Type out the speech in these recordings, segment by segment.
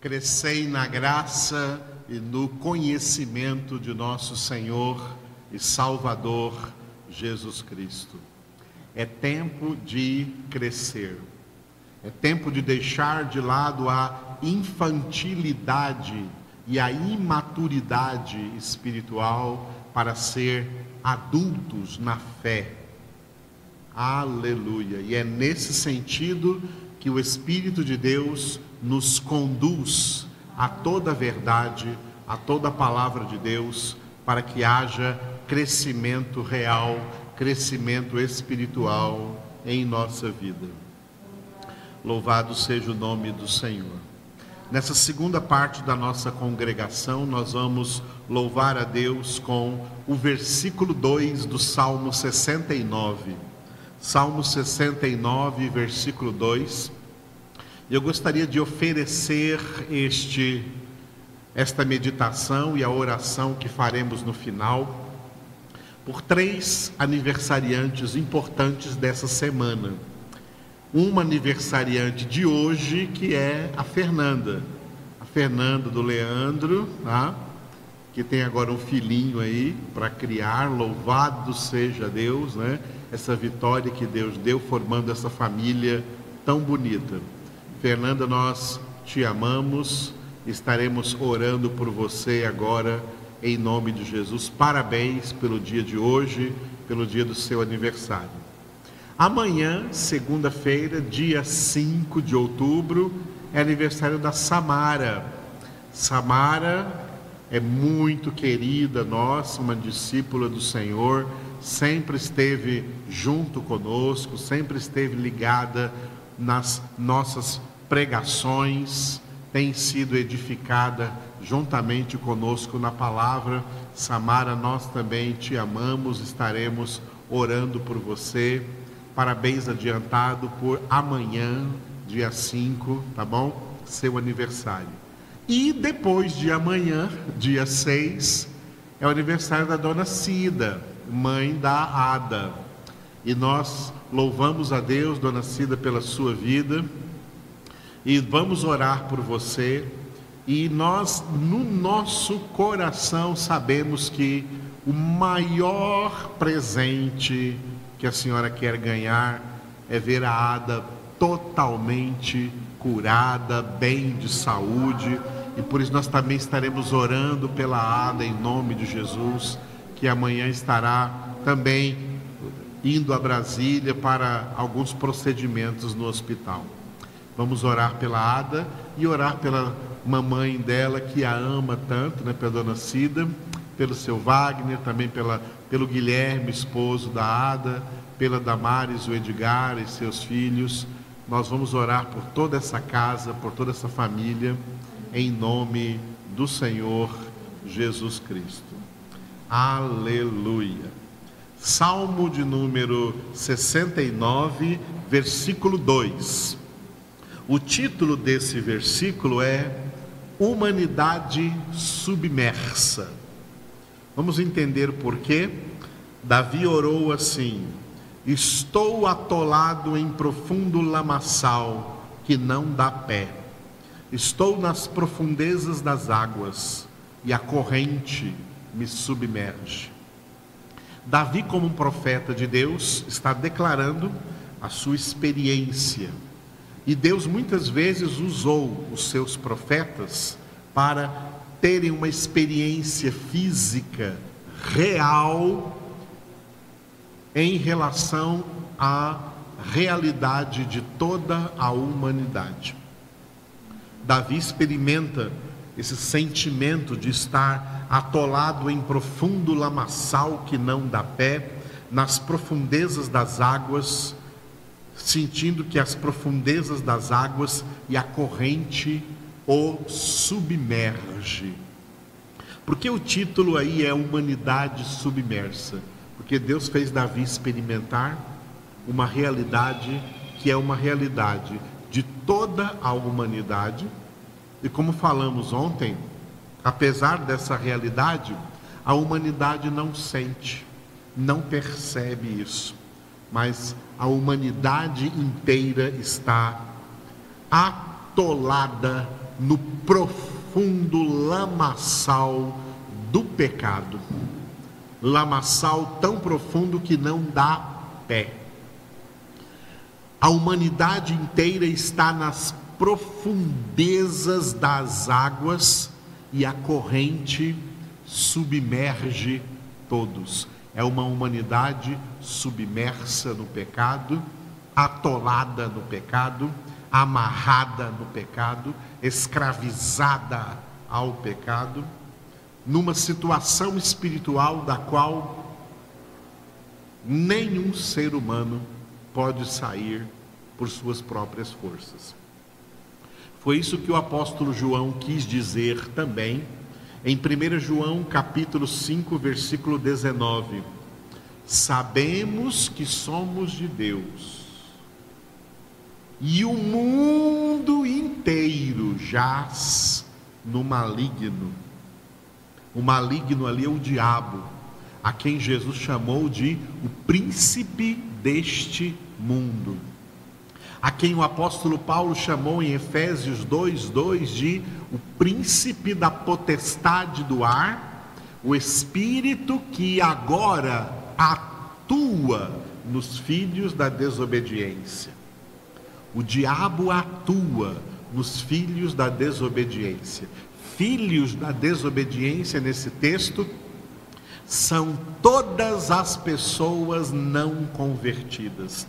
crescei na graça e no conhecimento de nosso Senhor e Salvador Jesus Cristo. É tempo de crescer. É tempo de deixar de lado a infantilidade e a imaturidade espiritual para ser adultos na fé. Aleluia. E é nesse sentido que o Espírito de Deus nos conduz a toda a verdade, a toda a palavra de Deus, para que haja crescimento real, crescimento espiritual em nossa vida. Louvado seja o nome do Senhor. Nessa segunda parte da nossa congregação, nós vamos louvar a Deus com o versículo 2 do Salmo 69. Salmo 69, versículo 2. Eu gostaria de oferecer este esta meditação e a oração que faremos no final por três aniversariantes importantes dessa semana uma aniversariante de hoje, que é a Fernanda. A Fernanda do Leandro, tá? que tem agora um filhinho aí para criar, louvado seja Deus, né? Essa vitória que Deus deu formando essa família tão bonita. Fernanda, nós te amamos, estaremos orando por você agora em nome de Jesus. Parabéns pelo dia de hoje, pelo dia do seu aniversário. Amanhã, segunda-feira, dia 5 de outubro, é aniversário da Samara. Samara é muito querida nossa, uma discípula do Senhor, sempre esteve junto conosco, sempre esteve ligada nas nossas pregações, tem sido edificada juntamente conosco na palavra. Samara, nós também te amamos, estaremos orando por você Parabéns adiantado por amanhã, dia 5, tá bom? Seu aniversário. E depois de amanhã, dia 6, é o aniversário da dona Cida, mãe da Ada. E nós louvamos a Deus, dona Cida, pela sua vida. E vamos orar por você. E nós, no nosso coração, sabemos que o maior presente que a senhora quer ganhar é ver a Ada totalmente curada, bem de saúde, e por isso nós também estaremos orando pela Ada em nome de Jesus, que amanhã estará também indo a Brasília para alguns procedimentos no hospital. Vamos orar pela Ada e orar pela mamãe dela que a ama tanto, né, pela dona Cida, pelo seu Wagner, também pela pelo Guilherme, esposo da Ada, pela Damares, o Edgar e seus filhos. Nós vamos orar por toda essa casa, por toda essa família, em nome do Senhor Jesus Cristo. Aleluia. Salmo de número 69, versículo 2. O título desse versículo é Humanidade Submersa. Vamos entender por quê? Davi orou assim: Estou atolado em profundo lamaçal que não dá pé. Estou nas profundezas das águas e a corrente me submerge. Davi, como um profeta de Deus, está declarando a sua experiência. E Deus muitas vezes usou os seus profetas para terem uma experiência física real em relação à realidade de toda a humanidade. Davi experimenta esse sentimento de estar atolado em profundo lamaçal que não dá pé, nas profundezas das águas, sentindo que as profundezas das águas e a corrente o submerge. Porque o título aí é Humanidade Submersa? Porque Deus fez Davi experimentar uma realidade que é uma realidade de toda a humanidade. E como falamos ontem, apesar dessa realidade, a humanidade não sente, não percebe isso, mas a humanidade inteira está atolada no profundo lamaçal do pecado. Lamaçal tão profundo que não dá pé. A humanidade inteira está nas profundezas das águas e a corrente submerge todos. É uma humanidade submersa no pecado, atolada no pecado, amarrada no pecado, escravizada ao pecado, numa situação espiritual da qual nenhum ser humano pode sair por suas próprias forças. Foi isso que o apóstolo João quis dizer também em 1 João capítulo 5, versículo 19. Sabemos que somos de Deus, e o mundo inteiro jaz no maligno. O maligno ali é o diabo, a quem Jesus chamou de o príncipe deste mundo a quem o apóstolo Paulo chamou em Efésios 2:2 de o príncipe da potestade do ar, o espírito que agora atua nos filhos da desobediência. O diabo atua nos filhos da desobediência. Filhos da desobediência nesse texto são todas as pessoas não convertidas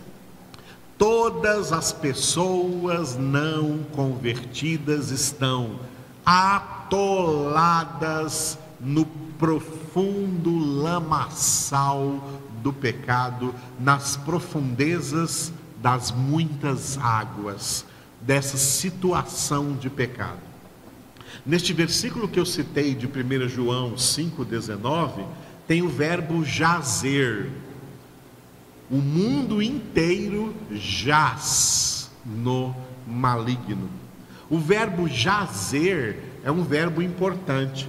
Todas as pessoas não convertidas estão atoladas no profundo lamaçal do pecado, nas profundezas das muitas águas, dessa situação de pecado. Neste versículo que eu citei de 1 João 5,19, tem o verbo jazer, o mundo inteiro jaz no maligno. O verbo jazer é um verbo importante,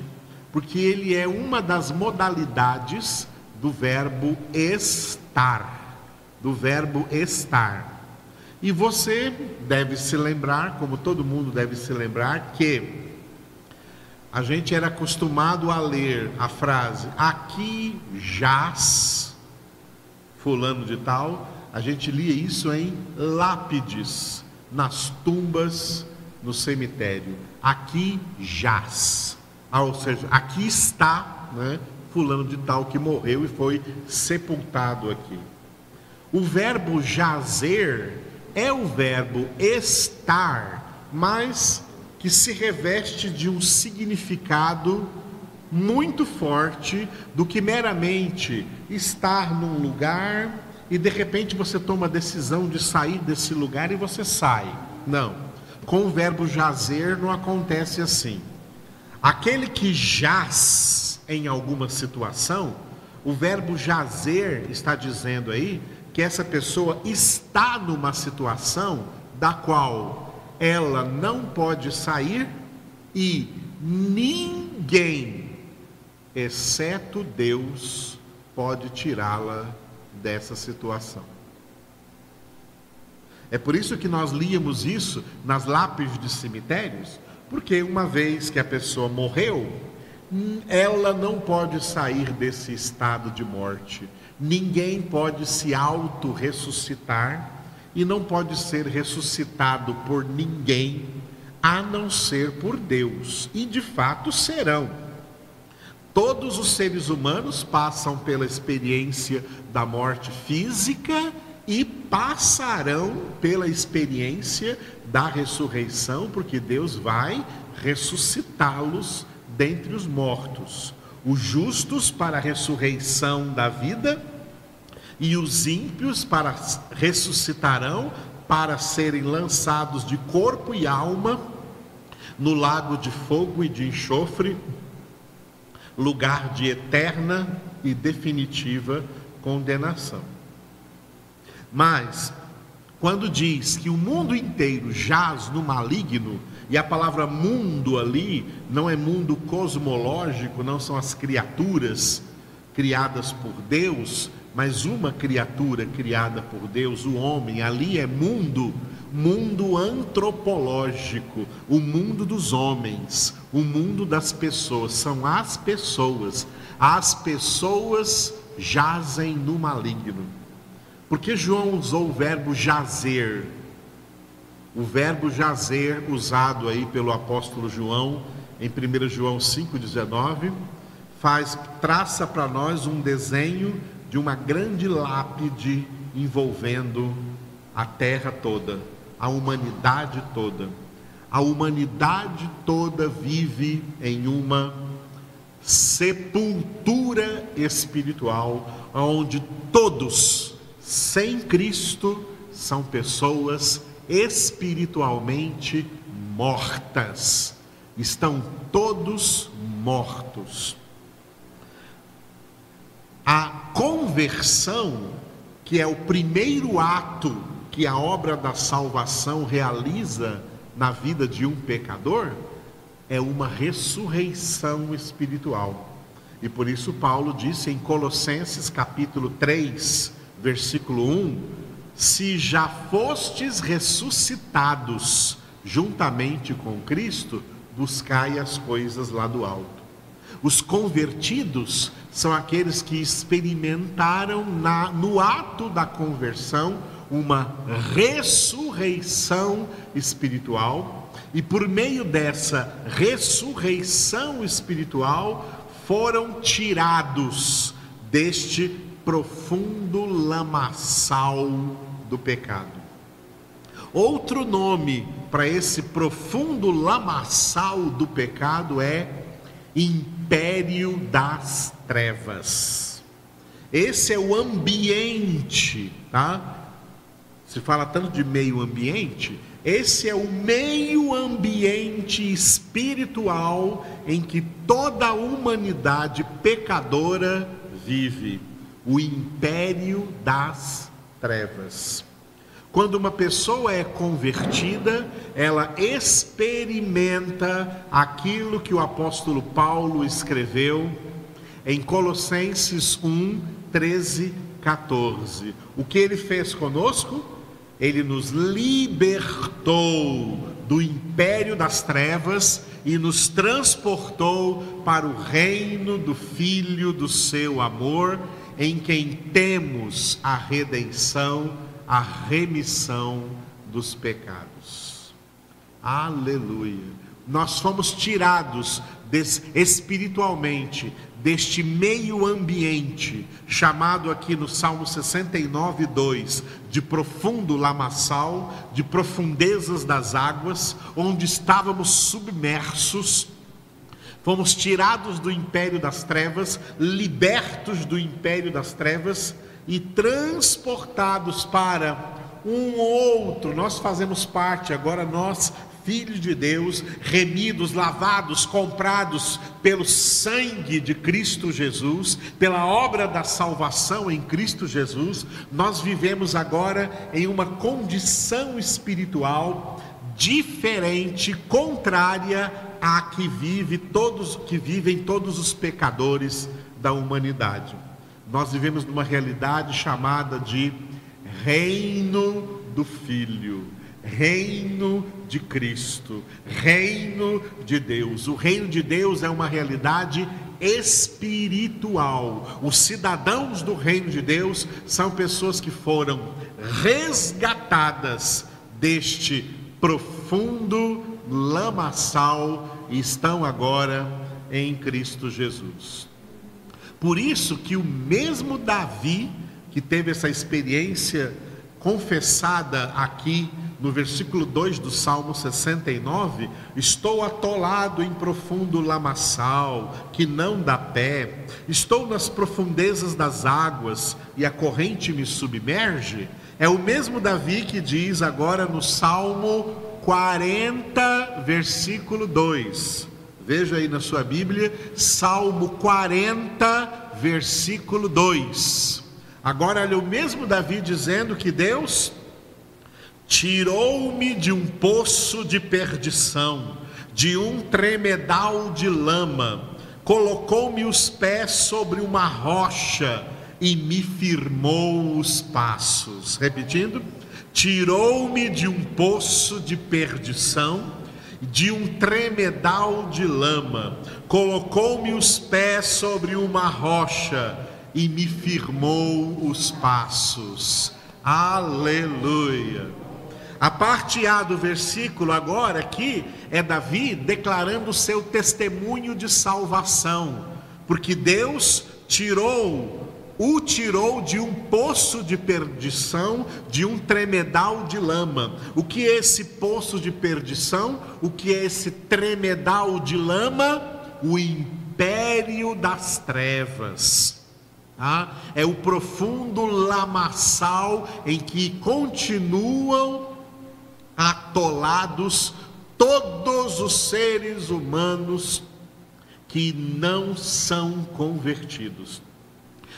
porque ele é uma das modalidades do verbo estar, do verbo estar. E você deve se lembrar, como todo mundo deve se lembrar, que a gente era acostumado a ler a frase aqui jaz fulano de tal, a gente lia isso em lápides, nas tumbas no cemitério. Aqui jaz. Ah, ou seja, aqui está né, fulano de tal que morreu e foi sepultado aqui. O verbo jazer é o verbo estar, mas que se reveste de um significado muito forte do que meramente estar num lugar e de repente você toma a decisão de sair desse lugar e você sai. Não. Com o verbo jazer não acontece assim. Aquele que jaz em alguma situação, o verbo jazer está dizendo aí que essa pessoa está numa situação da qual ela não pode sair e ninguém exceto Deus, pode tirá-la dessa situação. É por isso que nós líamos isso nas lápides de cemitérios, porque uma vez que a pessoa morreu, ela não pode sair desse estado de morte. Ninguém pode se auto-ressuscitar e não pode ser ressuscitado por ninguém, a não ser por Deus. E de fato serão Todos os seres humanos passam pela experiência da morte física e passarão pela experiência da ressurreição, porque Deus vai ressuscitá-los dentre os mortos. Os justos para a ressurreição da vida e os ímpios para ressuscitarão para serem lançados de corpo e alma no lago de fogo e de enxofre lugar de eterna e definitiva condenação. Mas, quando diz que o mundo inteiro jaz no maligno, e a palavra mundo ali não é mundo cosmológico, não são as criaturas criadas por Deus, mas uma criatura criada por Deus, o homem, ali é mundo. mundo antropológico, o mundo dos homens, o mundo das pessoas. São as pessoas. As pessoas jazem no maligno. Porque João usou o verbo jazer? O verbo jazer, usado aí pelo apóstolo João, em 1 João 5,19, faz, traça para nós um desenho de uma grande lápide envolvendo a terra toda, a humanidade toda. A humanidade toda vive em uma sepultura espiritual, onde todos, sem Cristo, são pessoas espiritualmente mortas. Estão todos mortos. A conversão, que é o primeiro ato que a obra da salvação realiza na vida de um pecador, é uma ressurreição espiritual. E por isso Paulo disse em Colossenses capítulo 3, versículo 1: Se já fostes ressuscitados juntamente com Cristo, buscai as coisas lá do alto. Os convertidos são aqueles que experimentaram na, no ato da conversão uma ressurreição espiritual, e por meio dessa ressurreição espiritual foram tirados deste profundo lamaçal do pecado. Outro nome para esse profundo lamaçal do pecado é império das trevas. Esse é o ambiente, tá? Se fala tanto de meio ambiente, esse é o meio ambiente espiritual em que toda a humanidade pecadora vive, o império das trevas. Quando uma pessoa é convertida, ela experimenta aquilo que o apóstolo Paulo escreveu em Colossenses 1, 13, 14. O que ele fez conosco? Ele nos libertou do império das trevas e nos transportou para o reino do Filho do seu amor, em quem temos a redenção a remissão dos pecados. Aleluia. Nós fomos tirados espiritualmente deste meio ambiente, chamado aqui no Salmo 69, 2, de profundo lamaçal, de profundezas das águas, onde estávamos submersos. Fomos tirados do império das trevas, libertos do império das trevas e transportados para um outro. Nós fazemos parte, agora nós, filhos de Deus, remidos, lavados, comprados pelo sangue de Cristo Jesus, pela obra da salvação em Cristo Jesus, nós vivemos agora em uma condição espiritual diferente, contrária à que vive todos que vivem todos os pecadores da humanidade. Nós vivemos numa realidade chamada de reino do Filho, reino de Cristo, reino de Deus. O reino de Deus é uma realidade espiritual. Os cidadãos do reino de Deus são pessoas que foram resgatadas deste profundo lamaçal e estão agora em Cristo Jesus. Por isso que o mesmo Davi, que teve essa experiência confessada aqui no versículo 2 do Salmo 69, estou atolado em profundo lamaçal, que não dá pé, estou nas profundezas das águas e a corrente me submerge. É o mesmo Davi que diz agora no Salmo 40, versículo 2. Veja aí na sua Bíblia, Salmo 40, versículo 2. Agora, olha o mesmo Davi dizendo que Deus tirou-me de um poço de perdição, de um tremedal de lama, colocou-me os pés sobre uma rocha e me firmou os passos. Repetindo, tirou-me de um poço de perdição, de um tremedal de lama, colocou-me os pés sobre uma rocha e me firmou os passos. Aleluia. A parte A do versículo agora aqui é Davi declarando o seu testemunho de salvação, porque Deus tirou o tirou de um poço de perdição, de um tremedal de lama. O que é esse poço de perdição? O que é esse tremedal de lama? O império das trevas. Tá? É o profundo lamaçal em que continuam atolados todos os seres humanos que não são convertidos.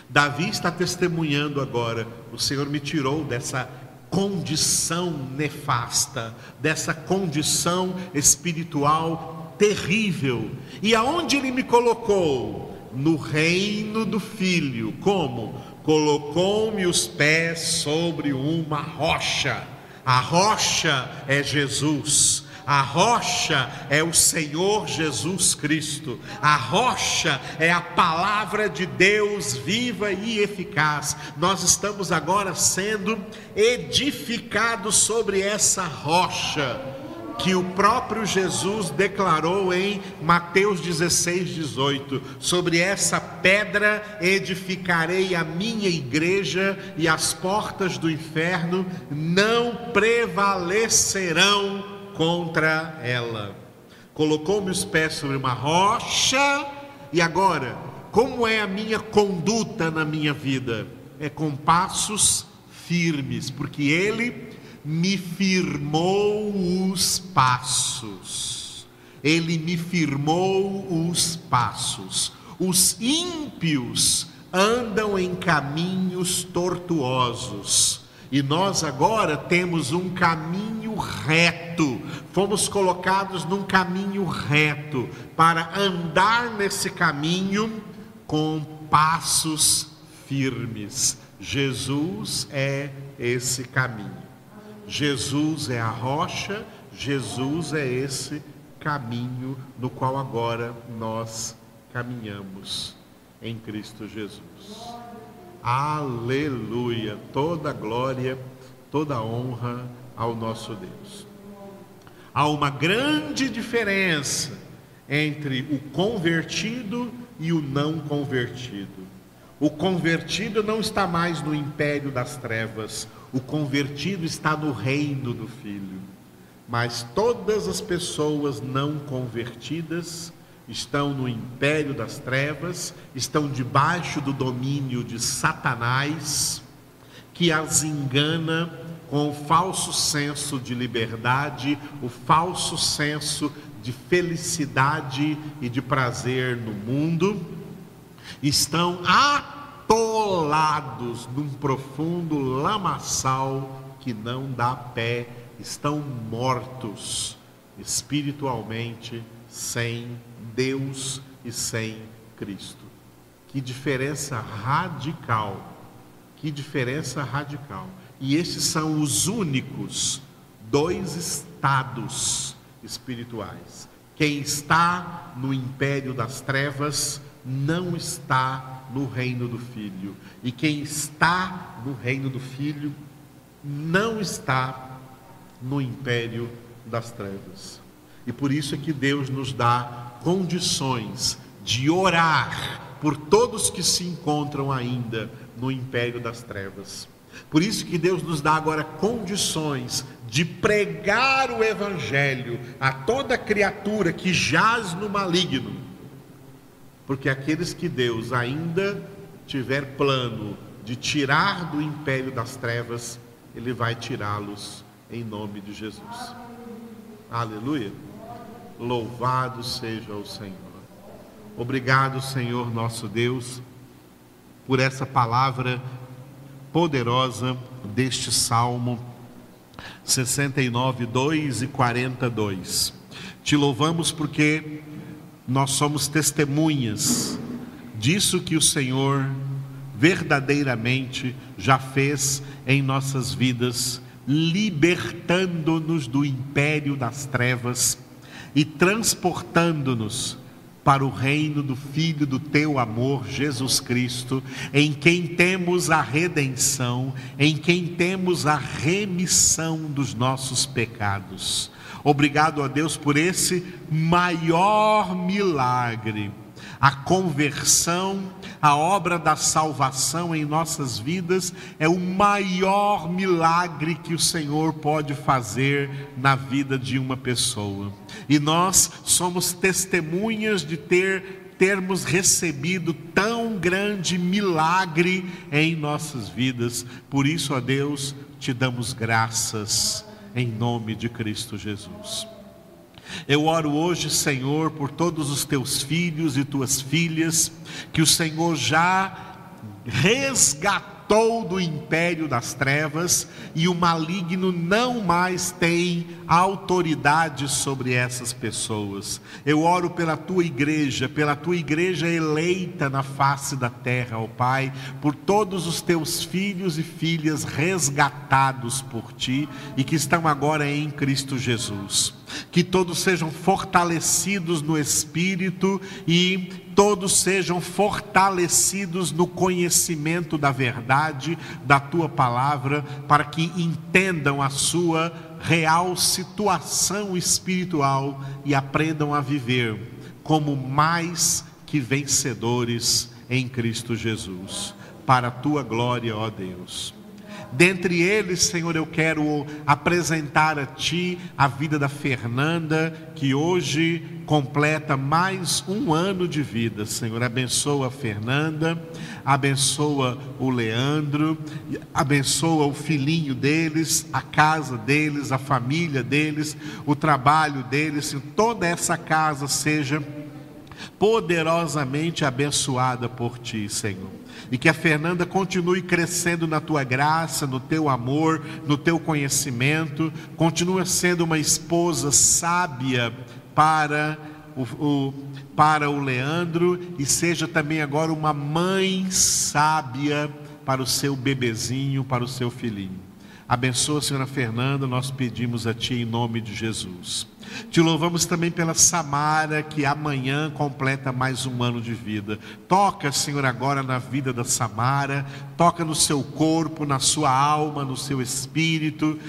Davi está testemunhando agora: o Senhor me tirou dessa condição nefasta, dessa condição espiritual terrível. E aonde ele me colocou? No reino do Filho. Como? Colocou-me os pés sobre uma rocha. A rocha é Jesus. A rocha é o Senhor Jesus Cristo. A rocha é a palavra de Deus viva e eficaz. Nós estamos agora sendo edificados sobre essa rocha que o próprio Jesus declarou em Mateus 16, 18: Sobre essa pedra edificarei a minha igreja, e as portas do inferno não prevalecerão contra ela. Colocou meus pés sobre uma rocha, e agora, como é a minha conduta na minha vida? É com passos firmes, porque Ele me firmou os passos. Ele me firmou os passos. Os ímpios andam em caminhos tortuosos e nós agora temos um caminho reto, fomos colocados num caminho reto, para andar nesse caminho com passos firmes. Jesus é esse caminho. Jesus é a rocha, Jesus é esse caminho no qual agora nós caminhamos em Cristo Jesus. Aleluia! Toda glória, toda honra ao nosso Deus. Há uma grande diferença entre o convertido e o não convertido. O convertido não está mais no império das trevas, o convertido está no reino do Filho. Mas todas as pessoas não convertidas estão no império das trevas, estão debaixo do domínio de Satanás, que as engana com o falso senso de liberdade, o falso senso de felicidade e de prazer no mundo, estão atolados num profundo lamaçal que não dá pé, estão mortos espiritualmente sem Deus e sem Cristo. Que diferença radical! Que diferença radical! E esses são os únicos dois estados espirituais. Quem está no império das trevas não está no reino do Filho. E quem está no reino do Filho não está no império das trevas. E por isso é que Deus nos dá condições de orar por todos que se encontram ainda no império das trevas. Por isso que Deus nos dá agora condições de pregar o evangelho a toda criatura que jaz no maligno. Porque aqueles que Deus ainda tiver plano de tirar do império das trevas, ele vai tirá-los em nome de Jesus. Aleluia. Louvado seja o Senhor. Obrigado, Senhor nosso Deus, por essa palavra poderosa deste Salmo 69, 2 e 42. Te louvamos porque nós somos testemunhas disso que o Senhor verdadeiramente já fez em nossas vidas libertando-nos do império das trevas e transportando-nos para o reino do Filho do teu amor, Jesus Cristo, em quem temos a redenção, em quem temos a remissão dos nossos pecados. Obrigado a Deus por esse maior milagre a conversão, a obra da salvação em nossas vidas é o maior milagre que o Senhor pode fazer na vida de uma pessoa. E nós somos testemunhas de ter termos recebido tão grande milagre em nossas vidas. Por isso, a Deus, te damos graças em nome de Cristo Jesus. Eu oro hoje, Senhor, por todos os teus filhos e tuas filhas, que o Senhor já resgatou libertou do império das trevas e o maligno não mais tem autoridade sobre essas pessoas. Eu oro pela tua igreja, pela tua igreja eleita na face da terra, ó Pai, por todos os teus filhos e filhas resgatados por ti e que estão agora em Cristo Jesus. Que todos sejam fortalecidos no espírito e todos sejam fortalecidos no conhecimento da verdade, da tua palavra, para que entendam a sua real situação espiritual e aprendam a viver como mais que vencedores em Cristo Jesus. Para a tua glória, ó Deus. Dentre eles, Senhor, eu quero apresentar a Ti a vida da Fernanda, que hoje completa mais um ano de vida. Senhor, abençoa a Fernanda, abençoa o Leandro, abençoa o filhinho deles, a casa deles, a família deles, o trabalho deles, que toda essa casa seja poderosamente abençoada por Ti, Senhor e que a Fernanda continue crescendo na tua graça, no teu amor, no teu conhecimento, continue sendo uma esposa sábia para o, o, para o Leandro e seja também agora uma mãe sábia para o seu bebezinho, para o seu filhinho. Abençoa, Senhora Fernanda, nós pedimos a Ti em nome de Jesus. Te louvamos também pela Samara, que amanhã completa mais um ano de vida. Toca, Senhor, agora na vida da Samara, toca no seu corpo, na sua alma, no seu espírito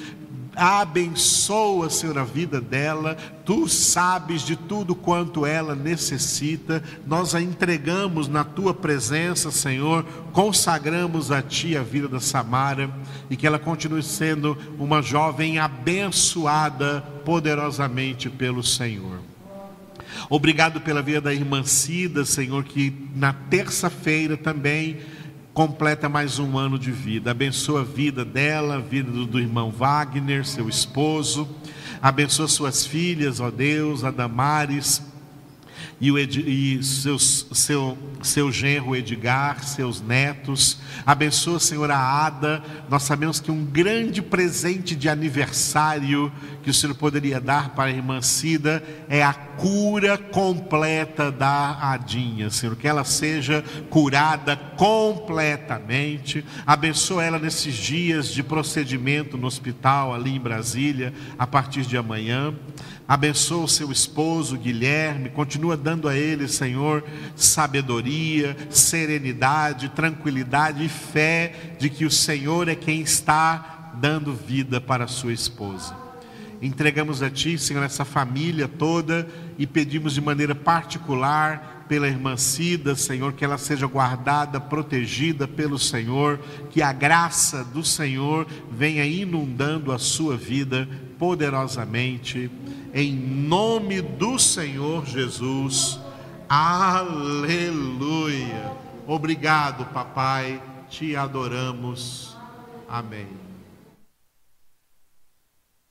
abençoa, Senhor, a vida dela, tu sabes de tudo quanto ela necessita, nós a entregamos na tua presença, Senhor, consagramos a ti a vida da Samara e que ela continue sendo uma jovem abençoada poderosamente pelo Senhor. Obrigado pela vida da irmã Cida, Senhor, que na terça-feira também completa mais um ano de vida. Abençoa a vida dela, a vida do, irmão Wagner, seu esposo. Abençoa suas filhas, ó Deus, a Damares e, e seus, seu, seu genro Edgar, seus netos. Abençoa, Senhor, a Ada. Nós sabemos que um grande presente de aniversário que o Senhor poderia dar para a irmã Cida é a cura completa da Adinha, Senhor. Que ela seja curada completamente. Abençoa ela nesses dias de procedimento no hospital ali em Brasília, a partir de amanhã. Abençoa o seu esposo Guilherme, continua dando a ele, Senhor, sabedoria, serenidade, tranquilidade e fé de que o Senhor é quem está dando vida para a sua esposa. Entregamos a Ti, Senhor, essa família toda e pedimos de maneira particular pela irmã Cida, Senhor, que ela seja guardada, protegida pelo Senhor, que a graça do Senhor venha inundando a sua vida poderosamente em nome do Senhor Jesus. Aleluia. Obrigado, papai. Te adoramos. Amém.